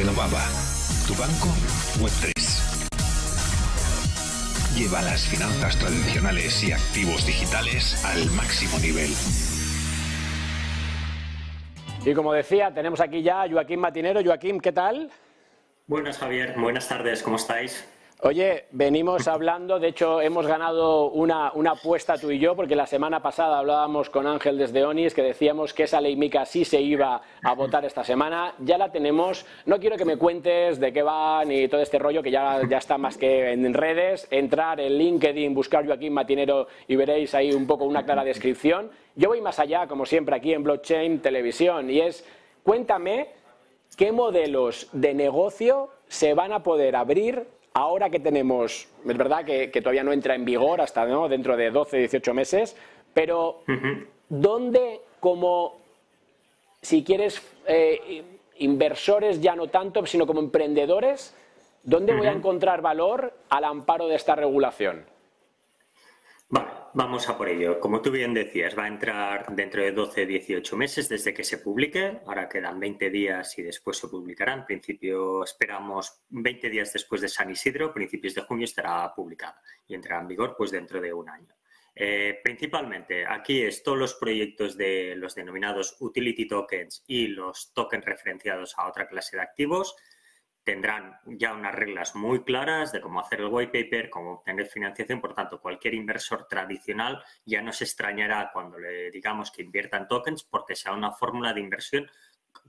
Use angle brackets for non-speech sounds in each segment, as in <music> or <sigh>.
Renovaba. Tu banco Web3. Lleva las finanzas tradicionales y activos digitales al máximo nivel. Y como decía, tenemos aquí ya a Joaquín Matinero. Joaquín, ¿qué tal? Buenas, Javier. Buenas tardes. ¿Cómo estáis? Oye, venimos hablando, de hecho hemos ganado una, apuesta tú y yo, porque la semana pasada hablábamos con Ángel desde ONIS que decíamos que esa ley MICA sí se iba a votar esta semana, ya la tenemos, no quiero que me cuentes de qué va ni todo este rollo que ya, ya está más que en redes, entrar en LinkedIn, buscar Joaquín Matinero y veréis ahí un poco una clara descripción. Yo voy más allá, como siempre, aquí en Blockchain Televisión, y es, cuéntame qué modelos de negocio se van a poder abrir Ahora que tenemos, es verdad que, todavía no entra en vigor hasta dentro de 12, 18 meses, pero ¿dónde como, si quieres, eh, inversores ya no tanto, sino como emprendedores, ¿dónde voy a encontrar valor al amparo de esta regulación? Vale, vamos a por ello. Como tú bien decías, va a entrar dentro de 12, 18 meses desde que se publique. Ahora quedan 20 días y después se publicará. En principio esperamos 20 días después de San Isidro, principios de junio estará publicada y entrará en vigor pues dentro de un año. Eh, principalmente aquí es todos los proyectos de los denominados utility tokens y los tokens referenciados a otra clase de activos tendrán ya unas reglas muy claras de cómo hacer el white paper, cómo obtener financiación. Por tanto, cualquier inversor tradicional ya no se extrañará cuando le digamos que invierta en tokens porque sea una fórmula de inversión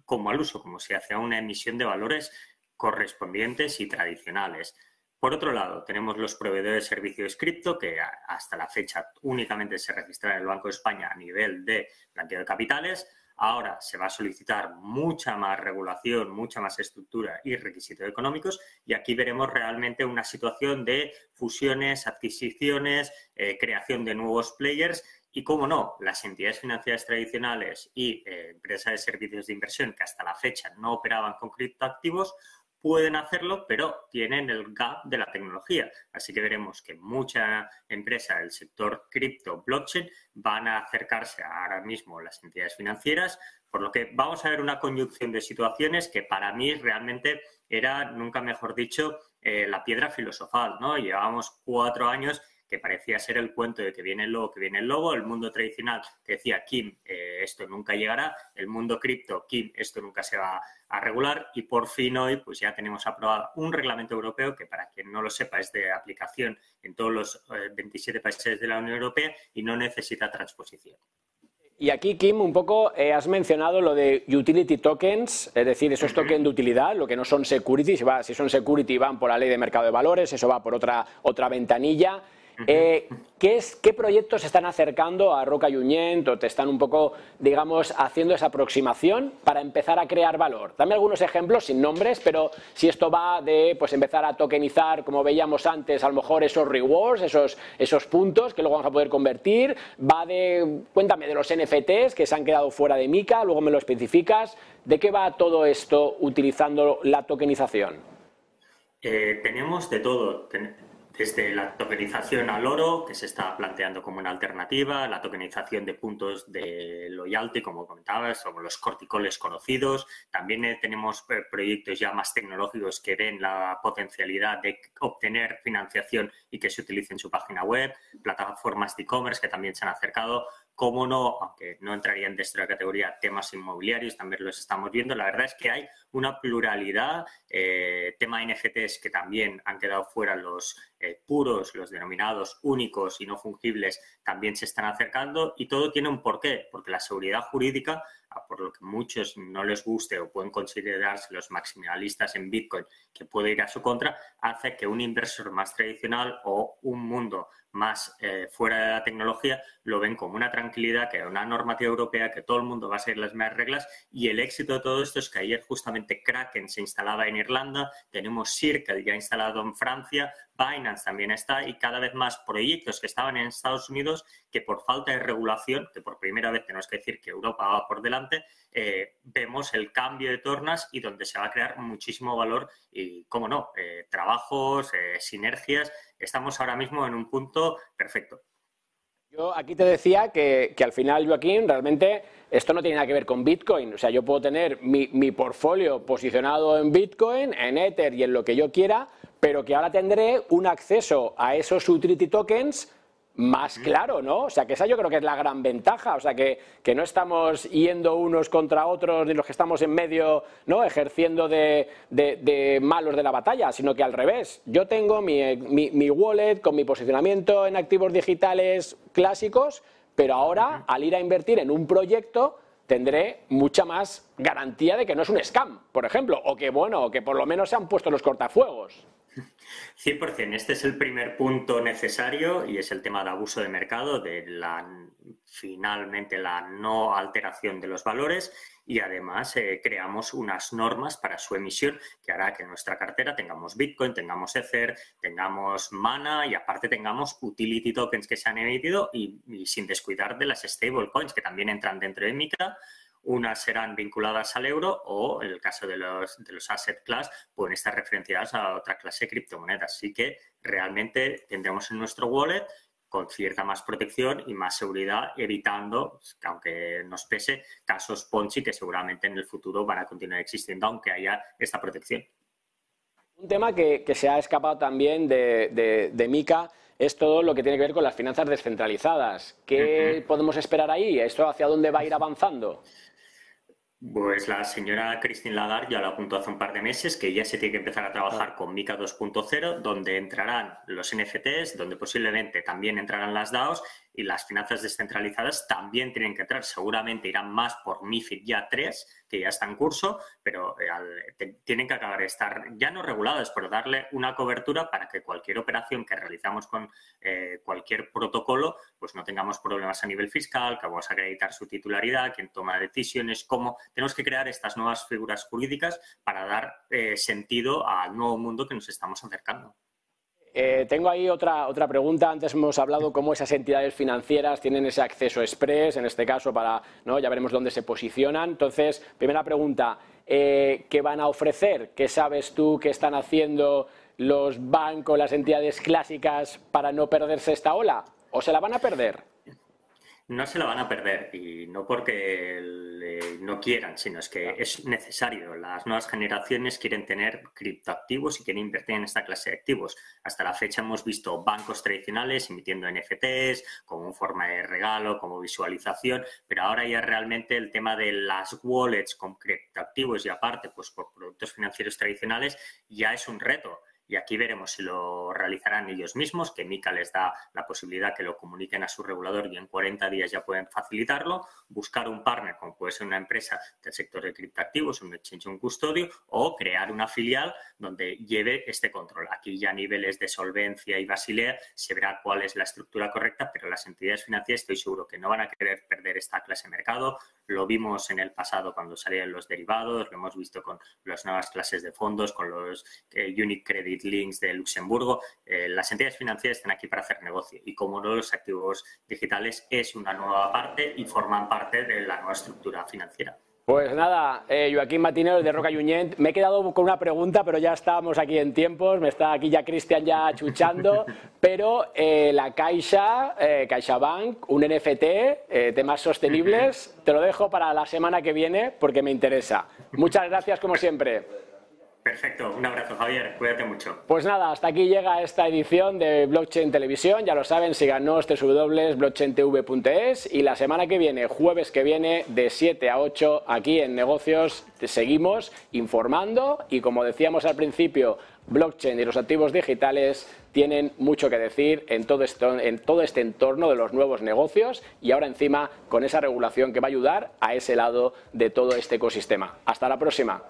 como al uso, como si hace una emisión de valores correspondientes y tradicionales. Por otro lado, tenemos los proveedores de servicios cripto que hasta la fecha únicamente se registran en el Banco de España a nivel de blanqueo de capitales Ahora se va a solicitar mucha más regulación, mucha más estructura y requisitos económicos y aquí veremos realmente una situación de fusiones, adquisiciones, eh, creación de nuevos players y, cómo no, las entidades financieras tradicionales y eh, empresas de servicios de inversión que hasta la fecha no operaban con criptoactivos pueden hacerlo, pero tienen el gap de la tecnología. Así que veremos que mucha empresa del sector cripto, blockchain, van a acercarse ahora mismo a las entidades financieras, por lo que vamos a ver una conjunción de situaciones que para mí realmente era, nunca mejor dicho, eh, la piedra filosofal, ¿no? Llevábamos cuatro años que parecía ser el cuento de que viene el lobo, que viene el lobo, el mundo tradicional que decía, Kim, eh, esto nunca llegará, el mundo cripto, Kim, esto nunca se va a regular y por fin hoy pues ya tenemos aprobado un reglamento europeo que para quien no lo sepa es de aplicación en todos los 27 eh, países de la Unión Europea y no necesita transposición. Y aquí, Kim, un poco eh, has mencionado lo de utility tokens, es decir, esos tokens de utilidad, lo que no son security, si, va, si son security van por la ley de mercado de valores, eso va por otra, otra ventanilla. Eh, ¿qué, es, ¿Qué proyectos se están acercando a Roca Junyent o te están un poco, digamos, haciendo esa aproximación para empezar a crear valor? Dame algunos ejemplos sin nombres, pero si esto va de pues, empezar a tokenizar, como veíamos antes, a lo mejor esos rewards, esos, esos puntos que luego vamos a poder convertir, va de, cuéntame, de los NFTs que se han quedado fuera de Mica, luego me lo especificas, ¿de qué va todo esto utilizando la tokenización? Eh, tenemos de todo desde la tokenización al oro, que se está planteando como una alternativa, la tokenización de puntos de loyalty, como comentabas, como los corticoles conocidos. También eh, tenemos eh, proyectos ya más tecnológicos que ven la potencialidad de obtener financiación y que se utilice en su página web, plataformas de e-commerce que también se han acercado cómo no, aunque no entrarían de esta categoría, temas inmobiliarios, también los estamos viendo. La verdad es que hay una pluralidad, eh, tema NFTs que también han quedado fuera los eh, puros, los denominados únicos y no fungibles, también se están acercando y todo tiene un porqué, porque la seguridad jurídica por lo que muchos no les guste o pueden considerarse los maximalistas en Bitcoin, que puede ir a su contra, hace que un inversor más tradicional o un mundo más eh, fuera de la tecnología lo ven como una tranquilidad, que una normativa europea, que todo el mundo va a seguir las mismas reglas. Y el éxito de todo esto es que ayer justamente Kraken se instalaba en Irlanda, tenemos Circle ya instalado en Francia, Binance también está y cada vez más proyectos que estaban en Estados Unidos que por falta de regulación, que por primera vez tenemos que decir que Europa va por delante, eh, vemos el cambio de tornas y donde se va a crear muchísimo valor y, cómo no, eh, trabajos, eh, sinergias. Estamos ahora mismo en un punto perfecto. Yo aquí te decía que, que al final, Joaquín, realmente esto no tiene nada que ver con Bitcoin. O sea, yo puedo tener mi, mi portfolio posicionado en Bitcoin, en Ether y en lo que yo quiera, pero que ahora tendré un acceso a esos utility tokens más claro, ¿no? O sea, que esa yo creo que es la gran ventaja, o sea, que, que, no estamos yendo unos contra otros, ni los que estamos en medio, ¿no? Ejerciendo de, de, de malos de la batalla, sino que al revés. Yo tengo mi, mi, mi, wallet con mi posicionamiento en activos digitales clásicos, pero ahora, al ir a invertir en un proyecto, tendré mucha más garantía de que no es un scam, por ejemplo, o que, bueno, o que por lo menos se han puesto los cortafuegos. 100%. Este es el primer punto necesario y es el tema de abuso de mercado, de la finalmente la no alteración de los valores y además eh, creamos unas normas para su emisión que hará que en nuestra cartera tengamos Bitcoin, tengamos Ether, tengamos Mana y aparte tengamos utility tokens que se han emitido y, y sin descuidar de las stablecoins que también entran dentro de MICA unas serán vinculadas al euro o, en el caso de los, de los asset class, pueden estar referenciadas a otra clase de criptomonedas. Así que realmente tendremos en nuestro wallet con cierta más protección y más seguridad, evitando, aunque nos pese, casos Ponzi que seguramente en el futuro van a continuar existiendo, aunque haya esta protección. Un tema que, que se ha escapado también de, de, de Mica es todo lo que tiene que ver con las finanzas descentralizadas. ¿Qué uh -huh. podemos esperar ahí? ¿Esto hacia dónde va a ir avanzando? Pues la señora Christine Lagarde ya lo apuntó hace un par de meses que ya se tiene que empezar a trabajar con MICA 2.0, donde entrarán los NFTs, donde posiblemente también entrarán las DAOs y las finanzas descentralizadas también tienen que entrar. Seguramente irán más por MIFID ya 3, que ya está en curso, pero eh, tienen que acabar de estar ya no reguladas, pero darle una cobertura para que cualquier operación que realizamos con eh, cualquier protocolo, pues no tengamos problemas a nivel fiscal, que vamos a acreditar su titularidad, quién toma decisiones, cómo. Tenemos que crear estas nuevas figuras jurídicas para dar eh, sentido al nuevo mundo que nos estamos acercando. Eh, tengo ahí otra, otra pregunta. Antes hemos hablado cómo esas entidades financieras tienen ese acceso express, en este caso, para, ¿no? ya veremos dónde se posicionan. Entonces, primera pregunta, eh, ¿qué van a ofrecer? ¿Qué sabes tú que están haciendo los bancos, las entidades clásicas para no perderse esta ola? ¿O se la van a perder? No se la van a perder y no porque no quieran, sino es que es necesario. Las nuevas generaciones quieren tener criptoactivos y quieren invertir en esta clase de activos. Hasta la fecha hemos visto bancos tradicionales emitiendo NFTs como forma de regalo, como visualización, pero ahora ya realmente el tema de las wallets con criptoactivos y aparte pues por productos financieros tradicionales ya es un reto y aquí veremos si lo realizarán ellos mismos, que MICA les da la posibilidad que lo comuniquen a su regulador y en 40 días ya pueden facilitarlo, buscar un partner como puede ser una empresa del sector de criptoactivos, un exchange un custodio, o crear una filial donde lleve este control. Aquí ya a niveles de solvencia y Basilea se verá cuál es la estructura correcta, pero las entidades financieras estoy seguro que no van a querer perder esta clase de mercado. Lo vimos en el pasado cuando salían los derivados, lo hemos visto con las nuevas clases de fondos, con los eh, Unique Credit Links de Luxemburgo. Eh, las entidades financieras están aquí para hacer negocio y como no los activos digitales es una nueva parte y forman parte de la nueva estructura financiera. Pues nada, eh, Joaquín Matinero de Roca Yuñent. Me he quedado con una pregunta, pero ya estamos aquí en tiempos. Me está aquí ya Cristian ya chuchando. <laughs> pero eh, la Caixa, eh, CaixaBank, un NFT, temas sostenibles, te lo dejo para la semana que viene porque me interesa. Muchas gracias como siempre. Perfecto, un abrazo Javier, cuídate mucho. Pues nada, hasta aquí llega esta edición de Blockchain Televisión, ya lo saben, síganos www.blockchaintv.es y la semana que viene, jueves que viene, de 7 a 8, aquí en Negocios, te seguimos informando y como decíamos al principio, blockchain y los activos digitales tienen mucho que decir en todo, esto, en todo este entorno de los nuevos negocios y ahora encima con esa regulación que va a ayudar a ese lado de todo este ecosistema. Hasta la próxima.